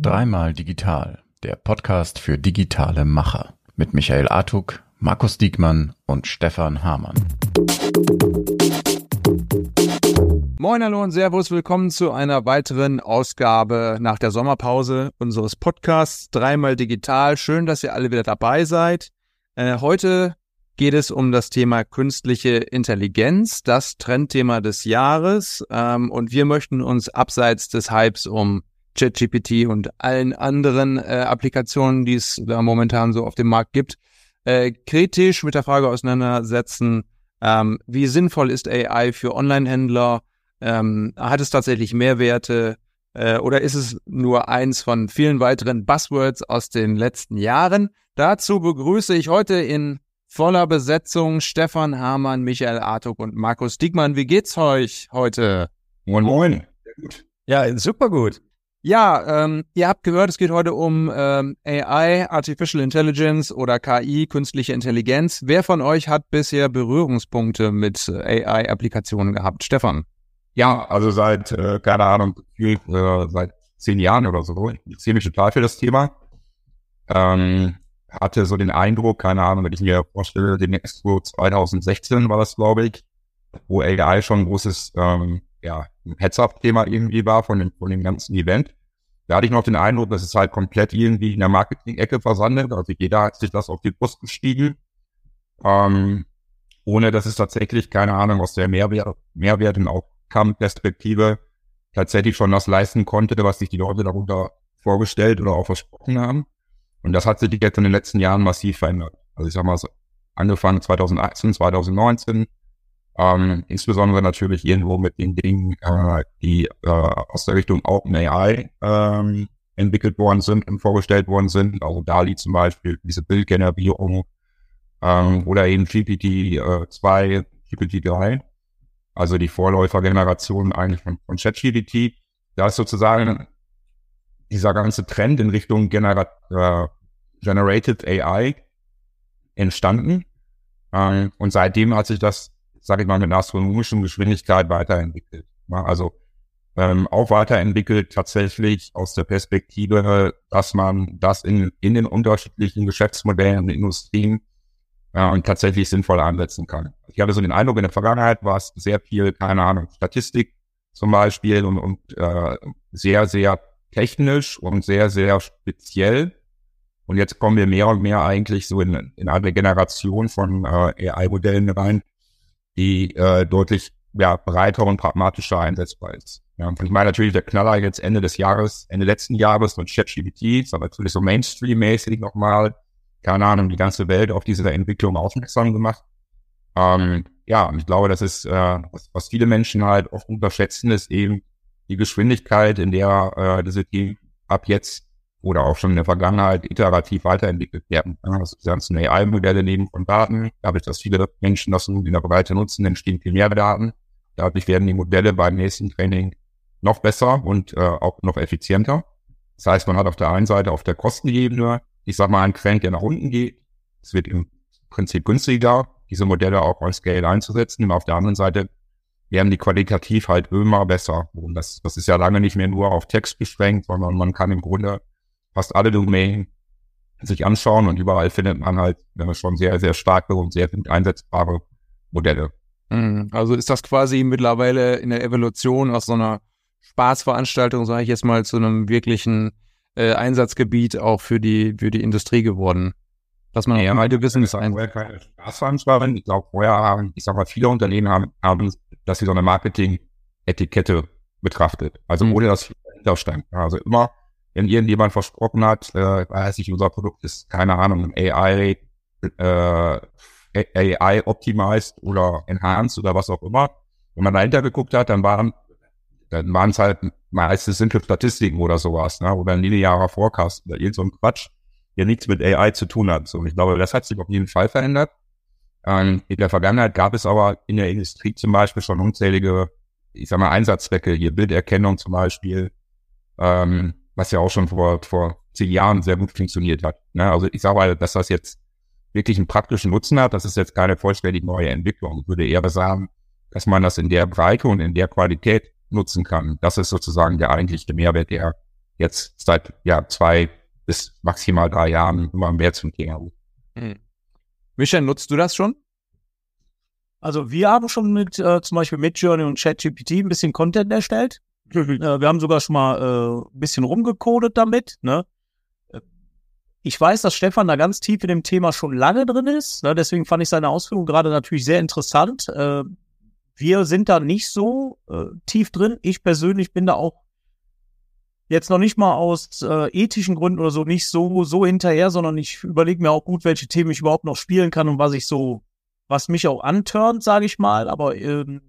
Dreimal digital, der Podcast für digitale Macher mit Michael Artuk, Markus Diekmann und Stefan Hamann. Moin, hallo und Servus, willkommen zu einer weiteren Ausgabe nach der Sommerpause unseres Podcasts Dreimal digital. Schön, dass ihr alle wieder dabei seid. Äh, heute geht es um das Thema künstliche Intelligenz, das Trendthema des Jahres. Ähm, und wir möchten uns abseits des Hypes um ChatGPT und allen anderen äh, Applikationen, die es da momentan so auf dem Markt gibt, äh, kritisch mit der Frage auseinandersetzen, ähm, wie sinnvoll ist AI für Online-Händler? Ähm, hat es tatsächlich Mehrwerte? Äh, oder ist es nur eins von vielen weiteren Buzzwords aus den letzten Jahren? Dazu begrüße ich heute in voller Besetzung Stefan Hamann, Michael Artuk und Markus Diekmann. Wie geht's euch heute? Moin, moin. Sehr gut. Ja, super gut. Ja, ähm, ihr habt gehört, es geht heute um ähm, AI, Artificial Intelligence oder KI, künstliche Intelligenz. Wer von euch hat bisher Berührungspunkte mit AI-Applikationen gehabt? Stefan? Ja, also seit, äh, keine Ahnung, äh, seit zehn Jahren oder so. Ich ziehe mich total für das Thema. Ähm, hatte so den Eindruck, keine Ahnung, wenn ich mir vorstelle, den Expo 2016 war das, glaube ich, wo AI schon ein großes ähm, ja, Heads-up-Thema irgendwie war von dem, von dem ganzen Event. Da hatte ich noch den Eindruck, dass es halt komplett irgendwie in der Marketing-Ecke versandet. Also jeder hat sich das auf die Brust gestiegen. Ähm, ohne dass es tatsächlich, keine Ahnung, aus der Mehrwert, Mehrwert und Outcome-Perspektive tatsächlich schon das leisten konnte, was sich die Leute darunter vorgestellt oder auch versprochen haben. Und das hat sich jetzt in den letzten Jahren massiv verändert. Also ich sag mal, angefangen 2018, 2019, ähm, insbesondere natürlich irgendwo mit den Dingen, äh, die äh, aus der Richtung OpenAI ähm, entwickelt worden sind und vorgestellt worden sind. Also DALI zum Beispiel, diese Bildgenerierung ähm, oder eben GPT-2, äh, GPT-3, also die Vorläufergeneration eigentlich von, von ChatGPT. Da ist sozusagen dieser ganze Trend in Richtung Genera äh, Generated AI entstanden. Ähm, und seitdem hat sich das, sage ich mal, mit einer astronomischen Geschwindigkeit weiterentwickelt. Also ähm, auch weiterentwickelt tatsächlich aus der Perspektive, dass man das in, in den unterschiedlichen Geschäftsmodellen und Industrien äh, tatsächlich sinnvoll einsetzen kann. Ich hatte so den Eindruck, in der Vergangenheit war es sehr viel, keine Ahnung, Statistik zum Beispiel und, und äh, sehr, sehr technisch und sehr, sehr speziell. Und jetzt kommen wir mehr und mehr eigentlich so in, in eine Generation von äh, AI-Modellen rein, die äh, deutlich ja, breiter und pragmatischer einsetzbar ist. Ja, und ich meine natürlich der Knaller jetzt Ende des Jahres, Ende letzten Jahres mit ChatGPT, aber natürlich so Mainstream-mäßig nochmal, keine Ahnung, die ganze Welt auf diese Entwicklung aufmerksam gemacht. Ähm, ja, und ich glaube, das ist, äh, was, was viele Menschen halt oft unterschätzen, ist eben die Geschwindigkeit, in der äh, diese Team ab jetzt oder auch schon in der Vergangenheit iterativ weiterentwickelt werden. Also die ganzen AI-Modelle nehmen von Daten. Dadurch, dass viele Menschen das in der Breite nutzen, entstehen viel mehr Daten. Dadurch werden die Modelle beim nächsten Training noch besser und äh, auch noch effizienter. Das heißt, man hat auf der einen Seite auf der Kostenebene, ich sag mal, einen Trend, der nach unten geht. Es wird im Prinzip günstiger, diese Modelle auch als Scale einzusetzen. Und auf der anderen Seite werden die qualitativ halt immer besser. Und das, das ist ja lange nicht mehr nur auf Text beschränkt, sondern man kann im Grunde fast alle Domain sich anschauen und überall findet man halt schon sehr, sehr starke und sehr gut einsetzbare Modelle. Mhm. Also ist das quasi mittlerweile in der Evolution aus so einer Spaßveranstaltung, sage ich jetzt mal, zu einem wirklichen äh, Einsatzgebiet auch für die, für die Industrie geworden? Dass man ja, heute wissen, ist vorher keine Spaßveranstaltung. Ich glaube, vorher haben, ich sag mal, viele Unternehmen haben, haben dass sie so eine Marketing-Etikette betrachtet. Also ohne dass dahinter stand. Also immer wenn irgendjemand versprochen hat, äh, weiß ich, unser Produkt ist, keine Ahnung, AI, äh, AI optimized oder enhanced oder was auch immer. Wenn man dahinter geguckt hat, dann waren dann waren es halt meistens simple Statistiken oder sowas, ne? oder ein linearer Forecast oder irgend so ein Quatsch, der nichts mit AI zu tun hat. So, ich glaube, das hat sich auf jeden Fall verändert. Ähm, in der Vergangenheit gab es aber in der Industrie zum Beispiel schon unzählige, ich sag mal, Einsatzzwecke, hier Bilderkennung zum Beispiel, ähm, was ja auch schon vor, vor zehn Jahren sehr gut funktioniert hat. Ne? Also ich sage mal, dass das jetzt wirklich einen praktischen Nutzen hat, das ist jetzt keine vollständig neue Entwicklung. Ich würde eher sagen, dass man das in der Breite und in der Qualität nutzen kann. Das ist sozusagen der eigentliche Mehrwert, der jetzt seit ja, zwei bis maximal drei Jahren immer mehr zum Thema wird. Hm. Michael, nutzt du das schon? Also wir haben schon mit äh, zum Beispiel Midjourney und ChatGPT ein bisschen Content erstellt. äh, wir haben sogar schon mal äh, ein bisschen rumgecodet damit. Ne? Ich weiß, dass Stefan da ganz tief in dem Thema schon lange drin ist. Ne? Deswegen fand ich seine Ausführung gerade natürlich sehr interessant. Äh, wir sind da nicht so äh, tief drin. Ich persönlich bin da auch jetzt noch nicht mal aus äh, ethischen Gründen oder so nicht so so hinterher, sondern ich überlege mir auch gut, welche Themen ich überhaupt noch spielen kann und was ich so, was mich auch antörnt, sage ich mal. Aber ähm,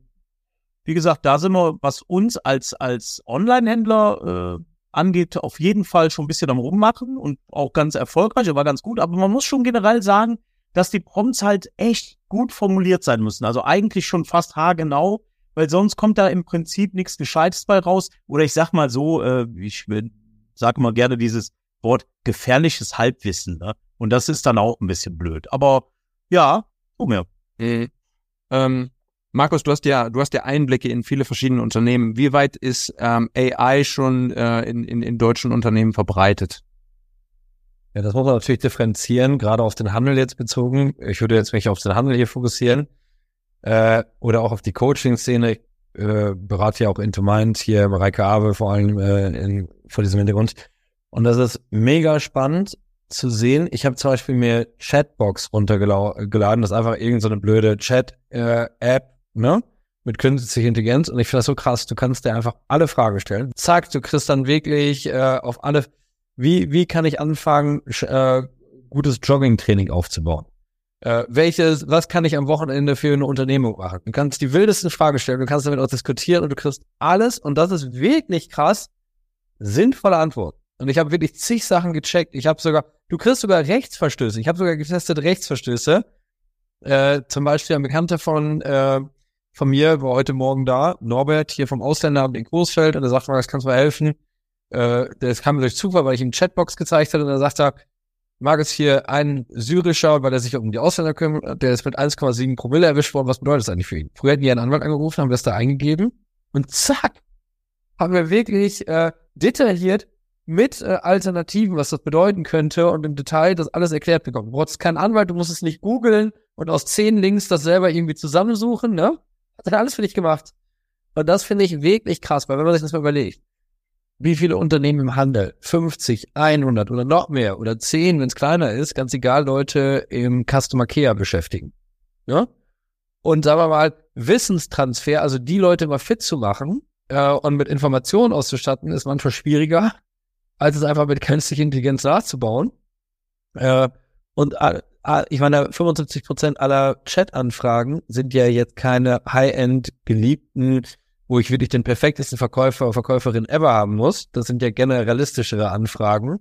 wie gesagt, da sind wir, was uns als als Online-Händler äh, angeht, auf jeden Fall schon ein bisschen am rummachen und auch ganz erfolgreich, war ganz gut. Aber man muss schon generell sagen, dass die Prompts halt echt gut formuliert sein müssen. Also eigentlich schon fast haargenau weil sonst kommt da im Prinzip nichts Gescheites bei raus. Oder ich sag mal so, äh, ich sag mal gerne dieses Wort gefährliches Halbwissen. Ne? Und das ist dann auch ein bisschen blöd. Aber ja, guck mir. Mhm. Ähm, Markus, du hast ja, du hast ja Einblicke in viele verschiedene Unternehmen. Wie weit ist ähm, AI schon äh, in, in, in deutschen Unternehmen verbreitet? Ja, das muss man natürlich differenzieren, gerade auf den Handel jetzt bezogen. Ich würde jetzt mich auf den Handel hier fokussieren äh, oder auch auf die Coaching-Szene. Äh, berate ja auch Into Mind hier, Mareike Abe vor allem äh, in, vor diesem Hintergrund. Und das ist mega spannend zu sehen. Ich habe zum Beispiel mir Chatbox runtergeladen. Das ist einfach irgendeine so blöde Chat-App, ne? Mit künstlicher Intelligenz. Und ich finde das so krass. Du kannst dir einfach alle Fragen stellen. Zack, du kriegst dann wirklich äh, auf alle, wie, wie kann ich anfangen, äh, gutes Jogging-Training aufzubauen? Äh, welches, was kann ich am Wochenende für eine Unternehmung machen? Du kannst die wildesten Fragen stellen, du kannst damit auch diskutieren und du kriegst alles, und das ist wirklich krass, sinnvolle Antworten. Und ich habe wirklich zig Sachen gecheckt. Ich habe sogar, du kriegst sogar Rechtsverstöße. Ich habe sogar getestet Rechtsverstöße. Äh, zum Beispiel ein Bekannter von, äh, von mir war heute Morgen da, Norbert, hier vom Ausländeраmt in Großfeld, und er sagt, das kannst du mir helfen. Äh, das kam mir durch Zufall, weil ich ihm Chatbox gezeigt hatte, und er sagt er, mag es hier ein syrischer, weil er sich um die Ausländer kümmert, der ist mit 1,7 Promille erwischt worden. Was bedeutet das eigentlich für ihn? Früher hätten die einen Anwalt angerufen, haben das da eingegeben und zack, haben wir wirklich äh, detailliert mit äh, Alternativen, was das bedeuten könnte und im Detail das alles erklärt bekommen. Du brauchst keinen Anwalt, du musst es nicht googeln und aus zehn Links das selber irgendwie zusammensuchen, ne? Hat er alles für dich gemacht. Und das finde ich wirklich krass, weil wenn man sich das mal überlegt, wie viele Unternehmen im Handel, 50, 100 oder noch mehr oder 10, wenn es kleiner ist, ganz egal, Leute im Customer Care beschäftigen. Ja? Und sagen wir mal, Wissenstransfer, also die Leute mal fit zu machen äh, und mit Informationen auszustatten, ist manchmal schwieriger, als es einfach mit künstlicher Intelligenz nachzubauen. Äh, und äh, ich meine, 75 Prozent aller Chat-Anfragen sind ja jetzt keine High-End geliebten wo ich wirklich den perfektesten Verkäufer oder Verkäuferin ever haben muss. Das sind ja generalistischere Anfragen.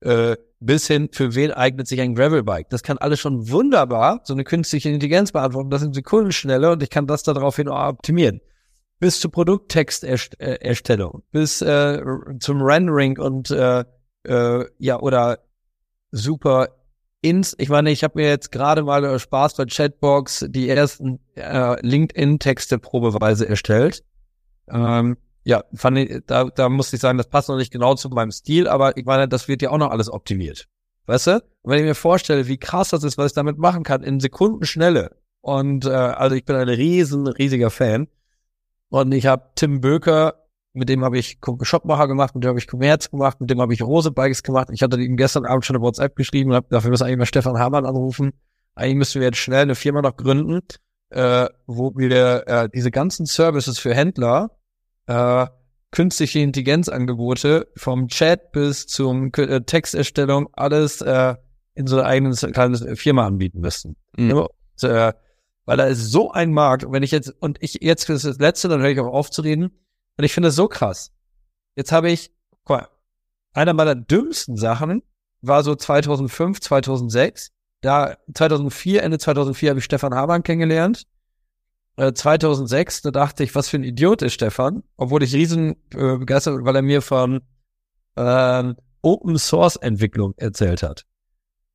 Äh, bis hin, für wen eignet sich ein Gravelbike? Das kann alles schon wunderbar so eine künstliche Intelligenz beantworten. Das sind Sekunden schneller und ich kann das daraufhin auch optimieren. Bis zur Produkttexterstellung, bis äh, zum Rendering und äh, äh, ja oder super ins, ich meine, ich habe mir jetzt gerade mal Spaß bei Chatbox die ersten äh, LinkedIn-Texte probeweise erstellt. Ähm, ja, fand ich, da, da muss ich sagen, das passt noch nicht genau zu meinem Stil, aber ich meine, das wird ja auch noch alles optimiert. Weißt du? Und wenn ich mir vorstelle, wie krass das ist, was ich damit machen kann, in Sekundenschnelle. Und äh, also ich bin ein riesen, riesiger Fan. Und ich habe Tim Böker mit dem habe ich Shopmacher gemacht, mit dem habe ich Commerz gemacht, mit dem habe ich Rose Bikes gemacht. Ich hatte ihm gestern Abend schon eine WhatsApp geschrieben und habe dafür müssen eigentlich mal Stefan Hamann anrufen. Eigentlich müssen wir jetzt schnell eine Firma noch gründen, äh, wo wir äh, diese ganzen Services für Händler, äh, künstliche Intelligenzangebote vom Chat bis zum äh, Texterstellung alles äh, in so einer eigenen kleinen Firma anbieten müssen. Mhm. Und, äh, weil da ist so ein Markt. Und wenn ich jetzt, und ich jetzt das letzte, dann höre ich auch aufzureden, und ich finde es so krass. Jetzt habe ich, guck mal, einer meiner dümmsten Sachen war so 2005, 2006. Da 2004, Ende 2004 habe ich Stefan Hamann kennengelernt. Äh, 2006, da dachte ich, was für ein Idiot ist Stefan, obwohl ich riesen äh, begeistert, weil er mir von äh, Open Source Entwicklung erzählt hat.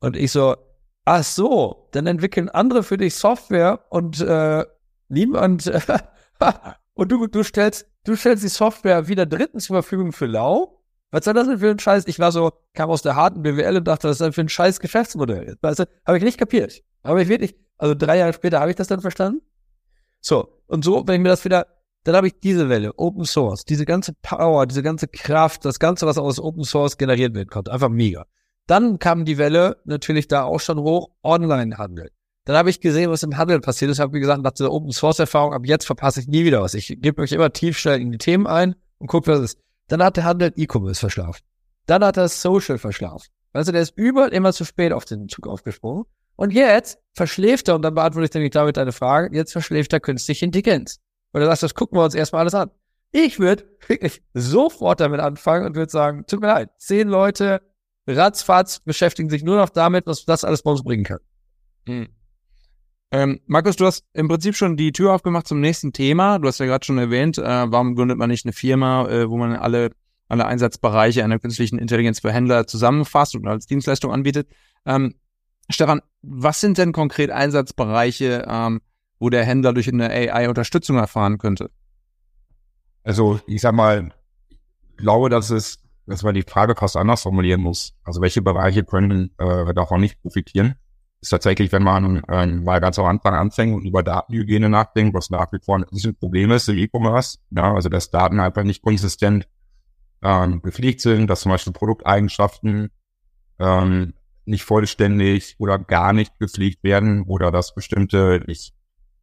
Und ich so, ach so, dann entwickeln andere für dich Software und äh, niemand und du, du stellst du stellst die Software wieder Dritten zur Verfügung für lau. Was soll das denn für ein Scheiß? Ich war so, kam aus der harten BWL und dachte, was ist denn für ein scheiß Geschäftsmodell? Weißt du, habe ich nicht kapiert. Habe ich wirklich, also drei Jahre später habe ich das dann verstanden. So, und so, wenn ich mir das wieder, dann habe ich diese Welle, Open Source, diese ganze Power, diese ganze Kraft, das Ganze, was aus Open Source generiert werden konnte, einfach mega. Dann kam die Welle natürlich da auch schon hoch, Online-Handel. Dann habe ich gesehen, was im Handel passiert ist. Habe wie gesagt, nach der Open Source Erfahrung, ab jetzt verpasse ich nie wieder was. Ich gebe mich immer tief schnell in die Themen ein und gucke, was ist. Dann hat der Handel E-Commerce verschlafen. Dann hat er Social verschlafen. Also der ist überall immer zu spät auf den Zug aufgesprungen. Und jetzt verschläft er, und dann beantworte ich nämlich damit deine Frage, jetzt verschläft er künstliche Intelligenz. Und er sagt, das gucken wir uns erstmal alles an. Ich würde wirklich sofort damit anfangen und würde sagen, tut mir leid, zehn Leute, ratzfatz, beschäftigen sich nur noch damit, was das alles bei uns bringen kann. Hm. Ähm, Markus, du hast im Prinzip schon die Tür aufgemacht zum nächsten Thema. Du hast ja gerade schon erwähnt, äh, warum gründet man nicht eine Firma, äh, wo man alle, alle Einsatzbereiche einer künstlichen Intelligenz für Händler zusammenfasst und als Dienstleistung anbietet. Ähm, Stefan, was sind denn konkret Einsatzbereiche, ähm, wo der Händler durch eine AI Unterstützung erfahren könnte? Also ich sag mal, ich glaube, dass es, dass man die Frage fast anders formulieren muss. Also welche Bereiche können äh, davon nicht profitieren? Ist tatsächlich, wenn man äh, mal ganz am Anfang anfängt und über Datenhygiene nachdenkt, was nach wie vor ein Problem ist im E-Commerce, ja, also dass Daten einfach nicht konsistent ähm, gepflegt sind, dass zum Beispiel Produkteigenschaften ähm, nicht vollständig oder gar nicht gepflegt werden oder dass bestimmte nicht,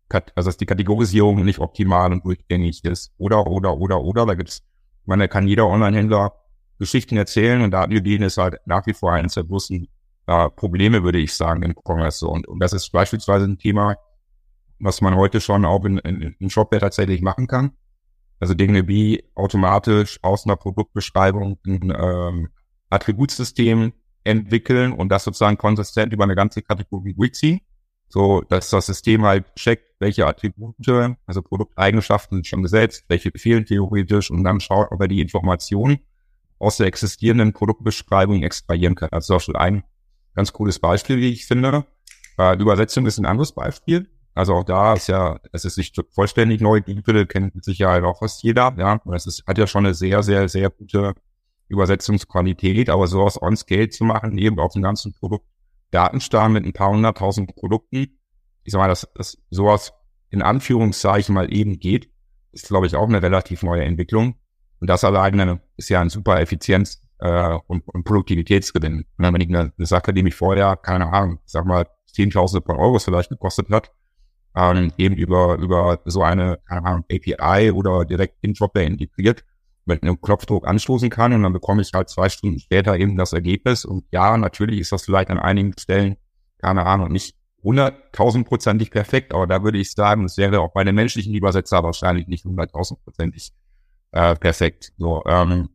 also dass die Kategorisierung nicht optimal und durchgängig ist. Oder, oder, oder, oder, da gibt's, man, da kann jeder Online-Händler Geschichten erzählen und Datenhygiene ist halt nach wie vor eines der größten äh, Probleme, würde ich sagen, im Commerce. Und, und das ist beispielsweise ein Thema, was man heute schon auch in, in, in Shopware tatsächlich machen kann. Also Dinge wie automatisch aus einer Produktbeschreibung ein ähm, Attributsystem entwickeln und das sozusagen konsistent über eine ganze Kategorie durchziehen. So, dass das System halt checkt, welche Attribute, also Produkteigenschaften sind schon gesetzt, welche fehlen theoretisch und dann schaut, ob er die Informationen aus der existierenden Produktbeschreibung extrahieren kann. Also zum Beispiel ein Ganz cooles Beispiel, wie ich finde. Äh, Übersetzung ist ein anderes Beispiel. Also auch da ist ja, es ist nicht vollständig neu. DeepL kennt mit Sicherheit auch fast jeder. Ja, und es ist, hat ja schon eine sehr, sehr, sehr gute Übersetzungsqualität. Aber sowas on scale zu machen, eben auf dem ganzen Produkt Datenstamm mit ein paar hunderttausend Produkten. Ich sag mal, dass, dass sowas in Anführungszeichen mal eben geht, ist, glaube ich, auch eine relativ neue Entwicklung. Und das alleine ist ja ein super Effizienz, äh, und, und Produktivitätsgewinn. Und dann, wenn ich eine, eine Sache, die mich vorher, keine Ahnung, sag mal, Zehntausende von Euros vielleicht gekostet hat, ähm, eben über, über so eine, keine Ahnung, API oder direkt in Dropware integriert, mit einem Knopfdruck anstoßen kann und dann bekomme ich halt zwei Stunden später eben das Ergebnis. Und ja, natürlich ist das vielleicht an einigen Stellen, keine Ahnung, nicht hunderttausendprozentig perfekt, aber da würde ich sagen, es wäre auch bei den menschlichen Übersetzer wahrscheinlich nicht hunderttausendprozentig äh, perfekt. So, ähm,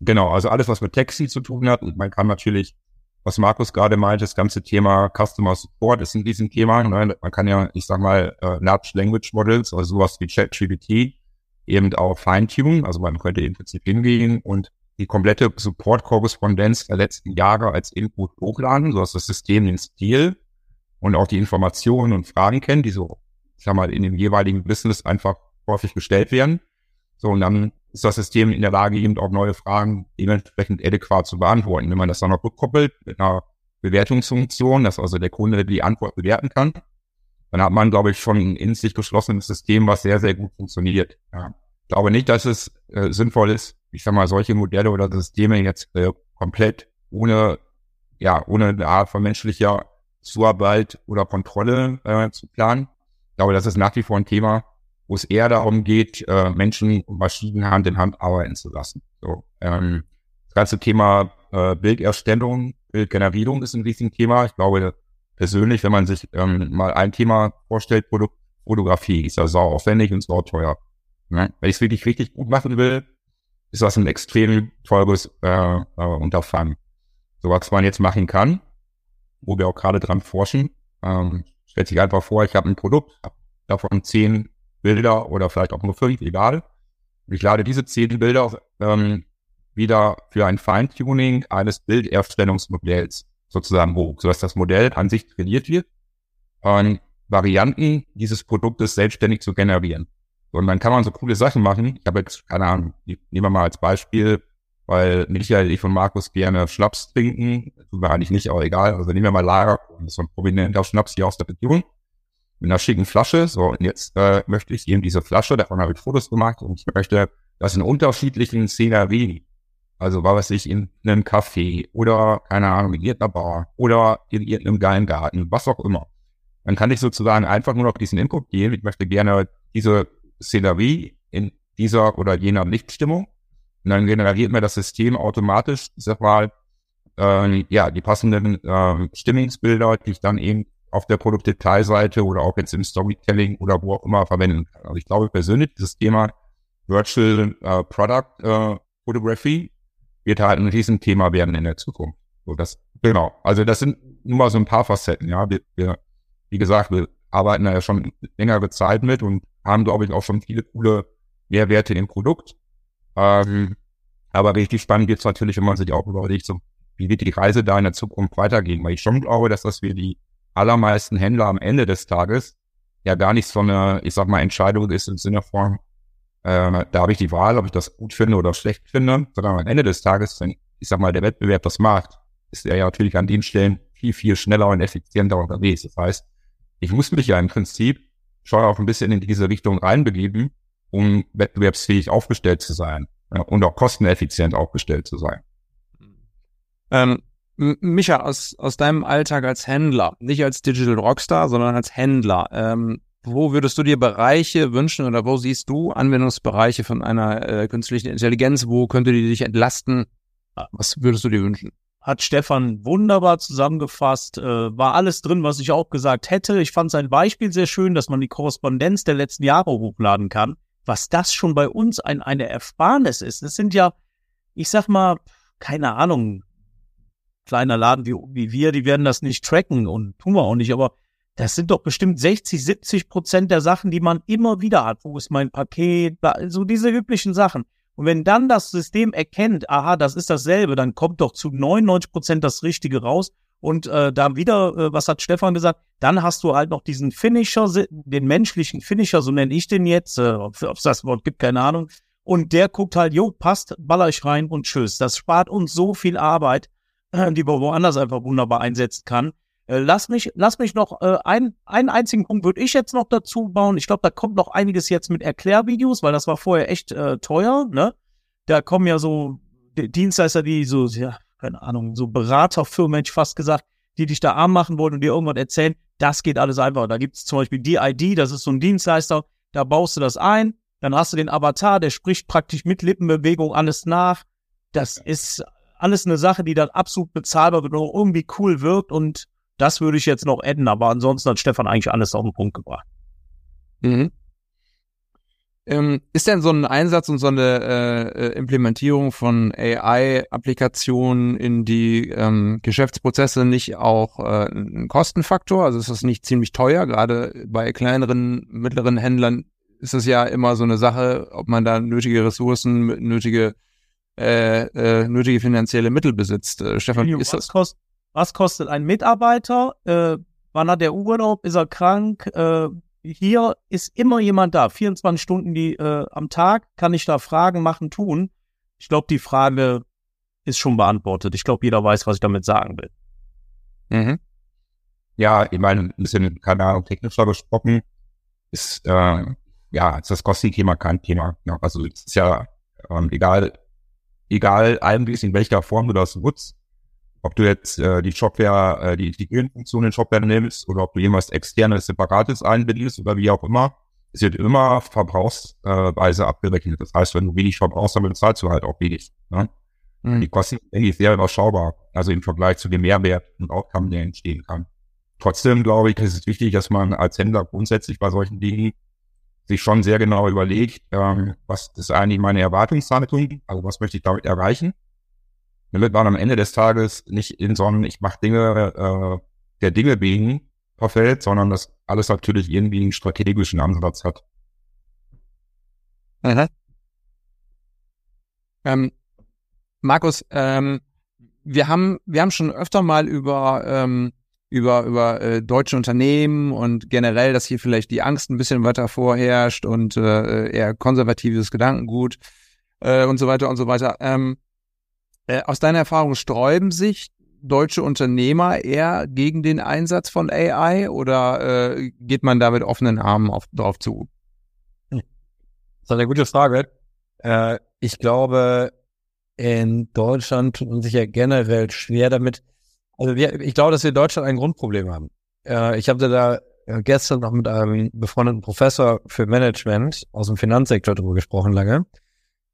Genau, also alles, was mit Taxi zu tun hat. Und man kann natürlich, was Markus gerade meinte, das ganze Thema Customer Support ist in diesem Thema. Ne? Man kann ja, ich sag mal, äh, Large Language Models, also sowas wie ChatGPT, eben auch feintunen. Also man könnte im Prinzip hingehen und die komplette Support-Korrespondenz der letzten Jahre als Input hochladen, sodass das System den Stil und auch die Informationen und Fragen kennt, die so, ich sag mal, in dem jeweiligen Business einfach häufig gestellt werden. So, und dann ist das System in der Lage, eben auch neue Fragen dementsprechend adäquat zu beantworten. Wenn man das dann noch rückkoppelt mit einer Bewertungsfunktion, dass also der Kunde die Antwort bewerten kann, dann hat man, glaube ich, schon ein in sich geschlossenes System, was sehr, sehr gut funktioniert. Ja. Ich glaube nicht, dass es äh, sinnvoll ist, ich sag mal, solche Modelle oder Systeme jetzt äh, komplett ohne, ja, ohne eine Art von menschlicher Zuarbeit oder Kontrolle äh, zu planen. Ich glaube, das ist nach wie vor ein Thema, wo es eher darum geht, äh, Menschen und Maschinen Hand in Hand arbeiten zu lassen. So, ähm, das ganze Thema äh, Bilderstellung, Bildgenerierung ist ein riesiges Thema. Ich glaube persönlich, wenn man sich ähm, mal ein Thema vorstellt, Produkt, Fotografie ist ja sau aufwendig und sau teuer. Ne? Wenn ich es wirklich richtig gut machen will, ist das ein extrem teures äh, äh, Unterfangen. So was man jetzt machen kann, wo wir auch gerade dran forschen, ähm, stellt sich einfach vor, ich habe ein Produkt, hab davon zehn Bilder oder vielleicht auch nur fünf, egal. Ich lade diese zehn Bilder ähm, wieder für ein Feintuning eines Bilderstellungsmodells sozusagen hoch, sodass das Modell an sich trainiert wird, ähm, Varianten dieses Produktes selbstständig zu generieren. Und dann kann man so coole Sachen machen. Ich habe jetzt, keine Ahnung, nehmen wir mal als Beispiel, weil Michael, ich und Markus gerne Schnaps trinken. Tun wir eigentlich nicht, aber egal. Also nehmen wir mal Lager, das ist ein prominenter Schnaps hier aus der Region. Mit einer schicken Flasche. So, und jetzt äh, möchte ich eben diese Flasche, davon habe ich Fotos gemacht und ich möchte das in unterschiedlichen Szenerien. Also war was ich in einem Café oder, keine Ahnung, in irgendeiner Bar oder in irgendeinem geilen Garten, was auch immer. Dann kann ich sozusagen einfach nur noch diesen Input geben. Ich möchte gerne diese Szenerie in dieser oder jener Lichtstimmung. Und dann generiert mir das System automatisch, ich sag mal, äh, ja, die passenden äh, Stimmungsbilder, die ich dann eben auf der Produktdetailseite oder auch jetzt im Storytelling oder wo auch immer verwenden kann. Also ich glaube persönlich, dieses Thema Virtual äh, Product äh, Photography wird halt ein Riesenthema werden in der Zukunft. So das, genau. Also das sind nur mal so ein paar Facetten, ja. Wir, wir, wie gesagt, wir arbeiten da ja schon längere Zeit mit und haben, glaube ich, auch schon viele coole Mehrwerte im Produkt. Ähm, aber richtig spannend wird es natürlich, wenn man sich auch überlegt, so, wie wird die Reise da in der Zukunft weitergehen? Weil ich schon glaube, dass das für die allermeisten Händler am Ende des Tages ja gar nicht so eine, ich sag mal, Entscheidung ist im Sinne von, äh, da habe ich die Wahl, ob ich das gut finde oder schlecht finde, sondern am Ende des Tages, wenn, ich sag mal, der Wettbewerb das macht, ist er ja natürlich an den Stellen viel, viel schneller und effizienter unterwegs. Das heißt, ich muss mich ja im Prinzip schon auch ein bisschen in diese Richtung reinbegeben, um wettbewerbsfähig aufgestellt zu sein ja, und auch kosteneffizient aufgestellt zu sein. Ähm, Micha, aus, aus deinem Alltag als Händler, nicht als Digital Rockstar, sondern als Händler, ähm, wo würdest du dir Bereiche wünschen oder wo siehst du Anwendungsbereiche von einer äh, künstlichen Intelligenz? Wo könnte die dich entlasten? Was würdest du dir wünschen? Hat Stefan wunderbar zusammengefasst, äh, war alles drin, was ich auch gesagt hätte. Ich fand sein Beispiel sehr schön, dass man die Korrespondenz der letzten Jahre hochladen kann. Was das schon bei uns ein, eine Ersparnis ist. Das sind ja, ich sag mal, keine Ahnung, kleiner Laden wie, wie wir, die werden das nicht tracken und tun wir auch nicht, aber das sind doch bestimmt 60, 70 Prozent der Sachen, die man immer wieder hat. Wo ist mein Paket? So diese üblichen Sachen. Und wenn dann das System erkennt, aha, das ist dasselbe, dann kommt doch zu 99 Prozent das Richtige raus. Und äh, da wieder, äh, was hat Stefan gesagt, dann hast du halt noch diesen Finisher, den menschlichen Finisher, so nenne ich den jetzt, äh, ob es das Wort gibt, keine Ahnung. Und der guckt halt, jo, passt, baller ich rein und tschüss. Das spart uns so viel Arbeit, die man woanders einfach wunderbar einsetzen kann. Äh, lass mich, lass mich noch äh, ein, einen einzigen Punkt würde ich jetzt noch dazu bauen. Ich glaube, da kommt noch einiges jetzt mit Erklärvideos, weil das war vorher echt äh, teuer. Ne, da kommen ja so Dienstleister, die so, ja, keine Ahnung, so Beraterfirmen, hätte ich fast gesagt, die dich da arm machen wollen und dir irgendwas erzählen. Das geht alles einfach. Da gibt es zum Beispiel DID, das ist so ein Dienstleister. Da baust du das ein, dann hast du den Avatar, der spricht praktisch mit Lippenbewegung alles nach. Das ist alles eine Sache, die dann absolut bezahlbar wird und irgendwie cool wirkt und das würde ich jetzt noch adden, aber ansonsten hat Stefan eigentlich alles auf den Punkt gebracht. Mhm. Ähm, ist denn so ein Einsatz und so eine äh, äh Implementierung von AI-Applikationen in die ähm, Geschäftsprozesse nicht auch äh, ein Kostenfaktor? Also ist das nicht ziemlich teuer? Gerade bei kleineren, mittleren Händlern ist es ja immer so eine Sache, ob man da nötige Ressourcen, nötige, äh, äh, nötige finanzielle Mittel besitzt. Äh, Stefan, ist das? Kost was kostet ein Mitarbeiter? Äh, wann hat er Urlaub? Ist er krank? Äh, hier ist immer jemand da, 24 Stunden die, äh, am Tag. Kann ich da Fragen machen, tun? Ich glaube, die Frage ist schon beantwortet. Ich glaube, jeder weiß, was ich damit sagen will. Mhm. Ja, ich meine, ein bisschen, keine Ahnung, technischer gesprochen, ist, äh, ja, ist das Kostenthema kein Thema. Ja, also, es ist ja, ähm, egal, egal eigentlich, in welcher Form du das nutzt, ob du jetzt äh, die Shopware, äh, die integrierten Funktionen in Shopware nimmst oder ob du jemals externes, separates einbindest oder wie auch immer, es wird immer verbrauchsweise abgerechnet. Das heißt, wenn du wenig verbrauchst, dann bezahlst du halt auch wenig. Ne? Mhm. Die Kosten sind eigentlich sehr überschaubar, also im Vergleich zu dem Mehrwert und Outcome, der entstehen kann. Trotzdem glaube ich, ist es wichtig, dass man als Händler grundsätzlich bei solchen Dingen sich schon sehr genau überlegt, ähm, was ist eigentlich meine Erwartungshaltung, also was möchte ich damit erreichen damit man am Ende des Tages nicht in so einem, ich mache Dinge äh, der Dinge wegen verfällt, sondern dass alles natürlich irgendwie einen strategischen Ansatz hat. Mhm. Ähm, Markus, ähm, wir haben wir haben schon öfter mal über ähm, über, über äh, deutsche Unternehmen und generell, dass hier vielleicht die Angst ein bisschen weiter vorherrscht und äh, eher konservatives Gedankengut äh, und so weiter und so weiter. Ähm, äh, aus deiner Erfahrung sträuben sich deutsche Unternehmer eher gegen den Einsatz von AI oder äh, geht man da mit offenen Armen auf, drauf zu? Das ist eine gute Frage. Äh, ich glaube, in Deutschland tut man sich ja generell schwer damit. Also wir, ich glaube, dass wir in Deutschland ein Grundproblem haben. Äh, ich habe da äh, gestern noch mit einem befreundeten Professor für Management aus dem Finanzsektor darüber gesprochen lange.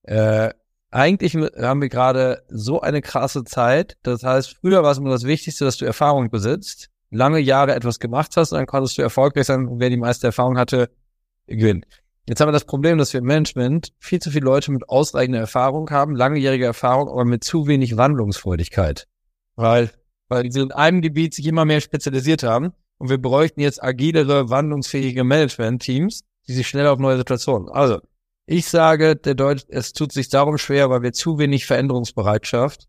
Äh, eigentlich haben wir gerade so eine krasse Zeit. Das heißt, früher war es immer das Wichtigste, dass du Erfahrung besitzt, lange Jahre etwas gemacht hast und dann konntest du erfolgreich sein und wer die meiste Erfahrung hatte, gewinnt. Jetzt haben wir das Problem, dass wir im Management viel zu viele Leute mit ausreichender Erfahrung haben, langjährige Erfahrung, aber mit zu wenig Wandlungsfreudigkeit. Weil, weil sie in einem Gebiet sich immer mehr spezialisiert haben und wir bräuchten jetzt agilere, wandlungsfähige Management-Teams, die sich schnell auf neue Situationen. Also, ich sage, der Deutsch, es tut sich darum schwer, weil wir zu wenig Veränderungsbereitschaft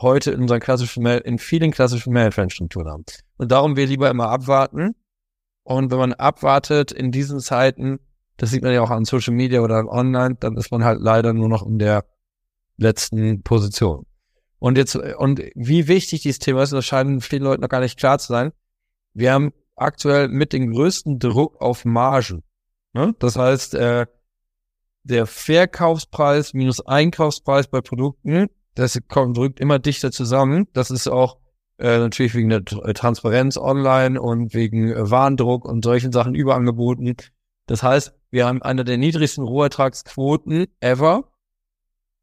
heute in unseren klassischen, in vielen klassischen Managementstrukturen haben. Und darum wir lieber immer abwarten. Und wenn man abwartet in diesen Zeiten, das sieht man ja auch an Social Media oder online, dann ist man halt leider nur noch in der letzten Position. Und jetzt, und wie wichtig dieses Thema ist, das scheint vielen Leuten noch gar nicht klar zu sein. Wir haben aktuell mit dem größten Druck auf Margen. Ne? Das heißt, äh, der Verkaufspreis minus Einkaufspreis bei Produkten, das kommt, drückt immer dichter zusammen. Das ist auch äh, natürlich wegen der Transparenz online und wegen äh, Warndruck und solchen Sachen überangeboten. Das heißt, wir haben eine der niedrigsten Rohertragsquoten ever.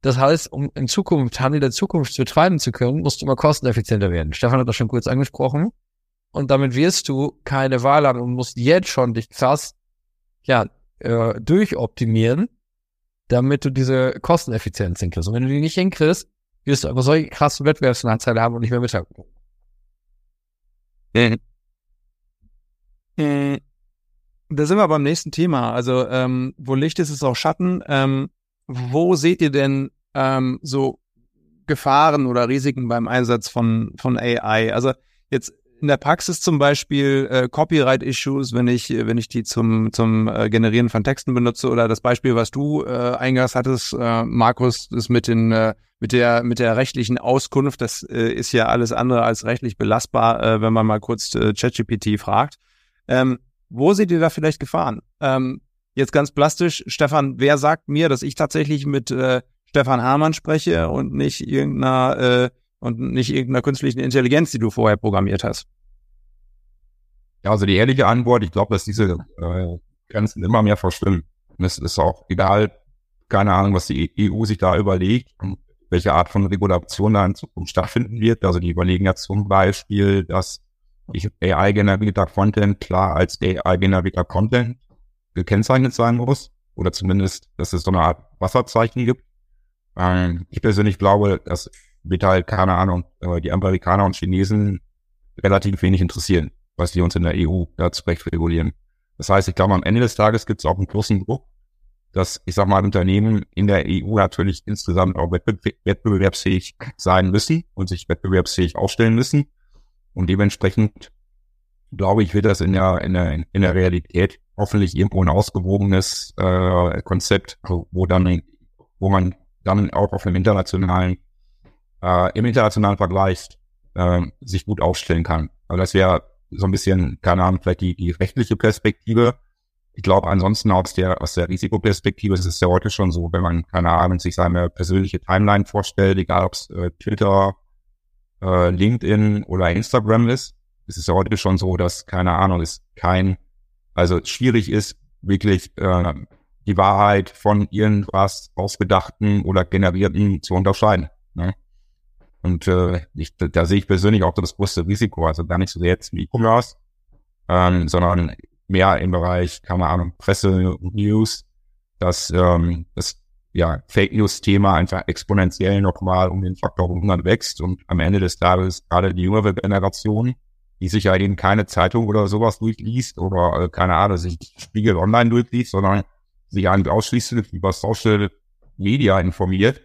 Das heißt, um in Zukunft Handel der Zukunft betreiben zu können, musst du immer kosteneffizienter werden. Stefan hat das schon kurz angesprochen. Und damit wirst du keine Wahl haben und musst jetzt schon dich krass ja, äh, durchoptimieren, damit du diese Kosteneffizienz hinkriegst. Und wenn du die nicht hinkriegst, wirst du aber solche krassen Wettbewerbsnachteile haben und nicht mehr mithalten können. Äh, da sind wir beim nächsten Thema. Also, ähm, wo Licht ist, ist auch Schatten. Ähm, wo seht ihr denn ähm, so Gefahren oder Risiken beim Einsatz von, von AI? Also jetzt in der Praxis zum Beispiel äh, Copyright-Issues, wenn ich, wenn ich die zum, zum äh, Generieren von Texten benutze oder das Beispiel, was du äh, eingangs hattest, äh, Markus, ist mit den äh, mit der mit der rechtlichen Auskunft, das äh, ist ja alles andere als rechtlich belastbar, äh, wenn man mal kurz äh, ChatGPT fragt. Ähm, wo seht ihr da vielleicht Gefahren? Ähm, jetzt ganz plastisch, Stefan, wer sagt mir, dass ich tatsächlich mit äh, Stefan Hamann spreche und nicht irgendeiner äh, und nicht irgendeiner künstlichen Intelligenz, die du vorher programmiert hast? Ja, also die ehrliche Antwort, ich glaube, dass diese äh, Grenzen immer mehr verschwimmen. Und es ist auch egal, keine Ahnung, was die EU sich da überlegt und welche Art von Regulation da in Zukunft stattfinden wird. Also die überlegen ja zum Beispiel, dass ich AI-generierter Content klar als AI-generierter Content gekennzeichnet sein muss. Oder zumindest, dass es so eine Art Wasserzeichen gibt. Ähm, ich persönlich glaube, dass wird halt, keine Ahnung, äh, die Amerikaner und Chinesen relativ wenig interessieren, was wir uns in der EU dazu recht regulieren. Das heißt, ich glaube, am Ende des Tages gibt es auch einen großen Druck, dass, ich sag mal, Unternehmen in der EU natürlich insgesamt auch wettbewerbsfähig sein müssen und sich wettbewerbsfähig aufstellen müssen. Und dementsprechend, glaube ich, wird das in der, in der, in der Realität hoffentlich irgendwo ein ausgewogenes äh, Konzept, wo dann, wo man dann auch auf einem internationalen äh, im internationalen Vergleich äh, sich gut aufstellen kann. Also das wäre so ein bisschen, keine Ahnung, vielleicht die, die rechtliche Perspektive. Ich glaube, ansonsten aus der, aus der Risikoperspektive ist es ja heute schon so, wenn man, keine Ahnung, sich seine persönliche Timeline vorstellt, egal ob es äh, Twitter, äh, LinkedIn oder Instagram ist, ist es ja heute schon so, dass, keine Ahnung, es kein, also schwierig ist, wirklich äh, die Wahrheit von irgendwas ausgedachten oder generierten zu unterscheiden. Ne? Und äh, ich, da sehe ich persönlich auch das größte Risiko, also gar nicht so sehr jetzt im E-Commerce, ähm, sondern mehr im Bereich, keine Ahnung, Presse, News, dass ähm, das ja, Fake News-Thema einfach exponentiell nochmal um den Faktor 100 wächst und am Ende des Tages gerade die jüngere Generation, die sich ja eben keine Zeitung oder sowas durchliest oder äh, keine Ahnung, sich Spiegel online durchliest, sondern sich eigentlich ausschließlich über Social Media informiert,